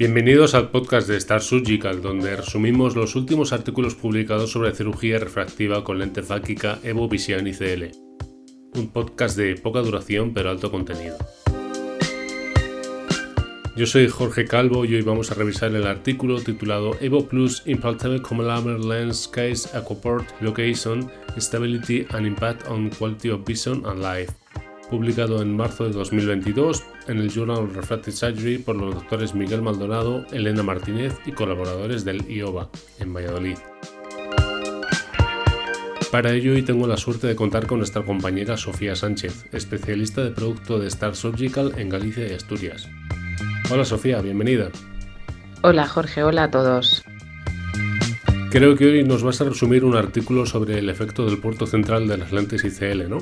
Bienvenidos al podcast de Star Surgical, donde resumimos los últimos artículos publicados sobre cirugía refractiva con lente fáquica Evo Vision ICL. Un podcast de poca duración pero alto contenido. Yo soy Jorge Calvo y hoy vamos a revisar el artículo titulado Evo Plus Impactable Common Lens Case Aquaport Location, Stability and Impact on Quality of Vision and Life publicado en marzo de 2022 en el Journal of Refractive Surgery por los doctores Miguel Maldonado, Elena Martínez y colaboradores del IOBA en Valladolid. Para ello hoy tengo la suerte de contar con nuestra compañera Sofía Sánchez, especialista de producto de Star Surgical en Galicia y Asturias. Hola Sofía, bienvenida. Hola Jorge, hola a todos. Creo que hoy nos vas a resumir un artículo sobre el efecto del puerto central de las lentes ICL, ¿no?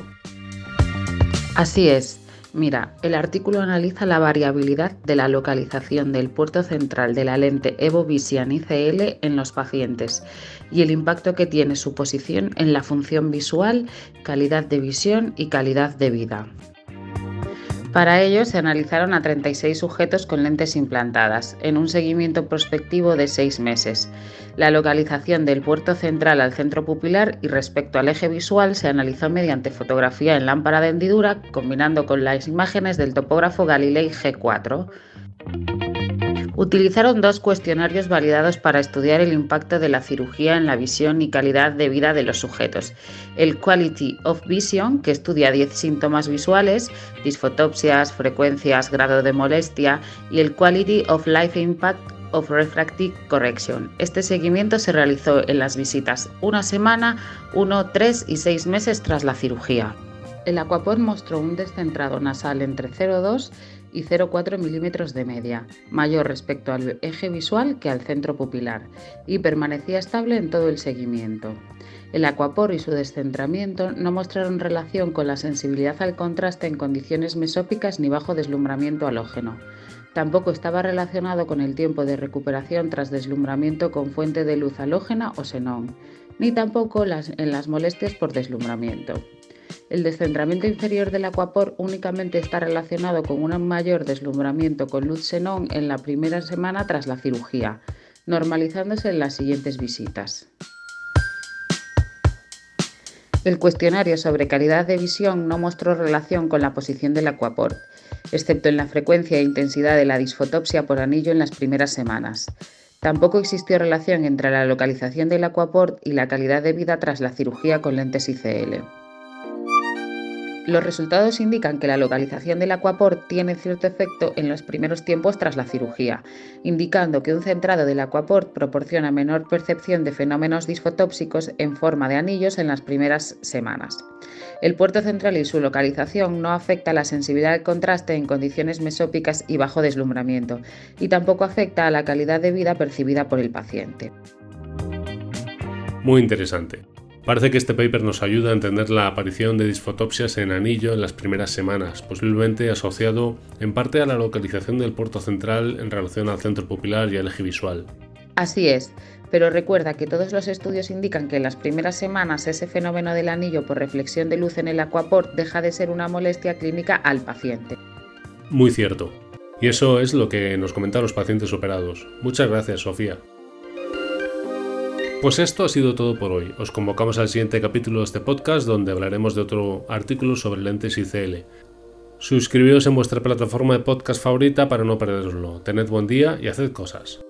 Así es. Mira, el artículo analiza la variabilidad de la localización del puerto central de la lente Evo Vision ICL en los pacientes y el impacto que tiene su posición en la función visual, calidad de visión y calidad de vida. Para ello se analizaron a 36 sujetos con lentes implantadas, en un seguimiento prospectivo de seis meses. La localización del puerto central al centro pupilar y respecto al eje visual se analizó mediante fotografía en lámpara de hendidura, combinando con las imágenes del topógrafo Galilei G4. Utilizaron dos cuestionarios validados para estudiar el impacto de la cirugía en la visión y calidad de vida de los sujetos. El Quality of Vision, que estudia 10 síntomas visuales, disfotopsias, frecuencias, grado de molestia, y el Quality of Life Impact of Refractive Correction. Este seguimiento se realizó en las visitas una semana, uno, tres y seis meses tras la cirugía. El Aquapod mostró un descentrado nasal entre 0,2 y 0,4 milímetros de media, mayor respecto al eje visual que al centro pupilar, y permanecía estable en todo el seguimiento. El acuapor y su descentramiento no mostraron relación con la sensibilidad al contraste en condiciones mesópicas ni bajo deslumbramiento halógeno. Tampoco estaba relacionado con el tiempo de recuperación tras deslumbramiento con fuente de luz halógena o xenón, ni tampoco en las molestias por deslumbramiento. El descentramiento inferior del acuapor únicamente está relacionado con un mayor deslumbramiento con luz xenón en la primera semana tras la cirugía, normalizándose en las siguientes visitas. El cuestionario sobre calidad de visión no mostró relación con la posición del acuaport, excepto en la frecuencia e intensidad de la disfotopsia por anillo en las primeras semanas. Tampoco existió relación entre la localización del acuaport y la calidad de vida tras la cirugía con lentes ICL. Los resultados indican que la localización del aquaport tiene cierto efecto en los primeros tiempos tras la cirugía, indicando que un centrado del aquaport proporciona menor percepción de fenómenos disfotópsicos en forma de anillos en las primeras semanas. El puerto central y su localización no afecta la sensibilidad al contraste en condiciones mesópicas y bajo deslumbramiento, y tampoco afecta a la calidad de vida percibida por el paciente. Muy interesante. Parece que este paper nos ayuda a entender la aparición de disfotopsias en anillo en las primeras semanas, posiblemente asociado en parte a la localización del puerto central en relación al centro pupilar y al eje visual. Así es, pero recuerda que todos los estudios indican que en las primeras semanas ese fenómeno del anillo por reflexión de luz en el aquaport deja de ser una molestia clínica al paciente. Muy cierto. Y eso es lo que nos comentan los pacientes operados. Muchas gracias, Sofía. Pues esto ha sido todo por hoy. Os convocamos al siguiente capítulo de este podcast donde hablaremos de otro artículo sobre lentes ICL. Suscribíos en vuestra plataforma de podcast favorita para no perderoslo. Tened buen día y haced cosas.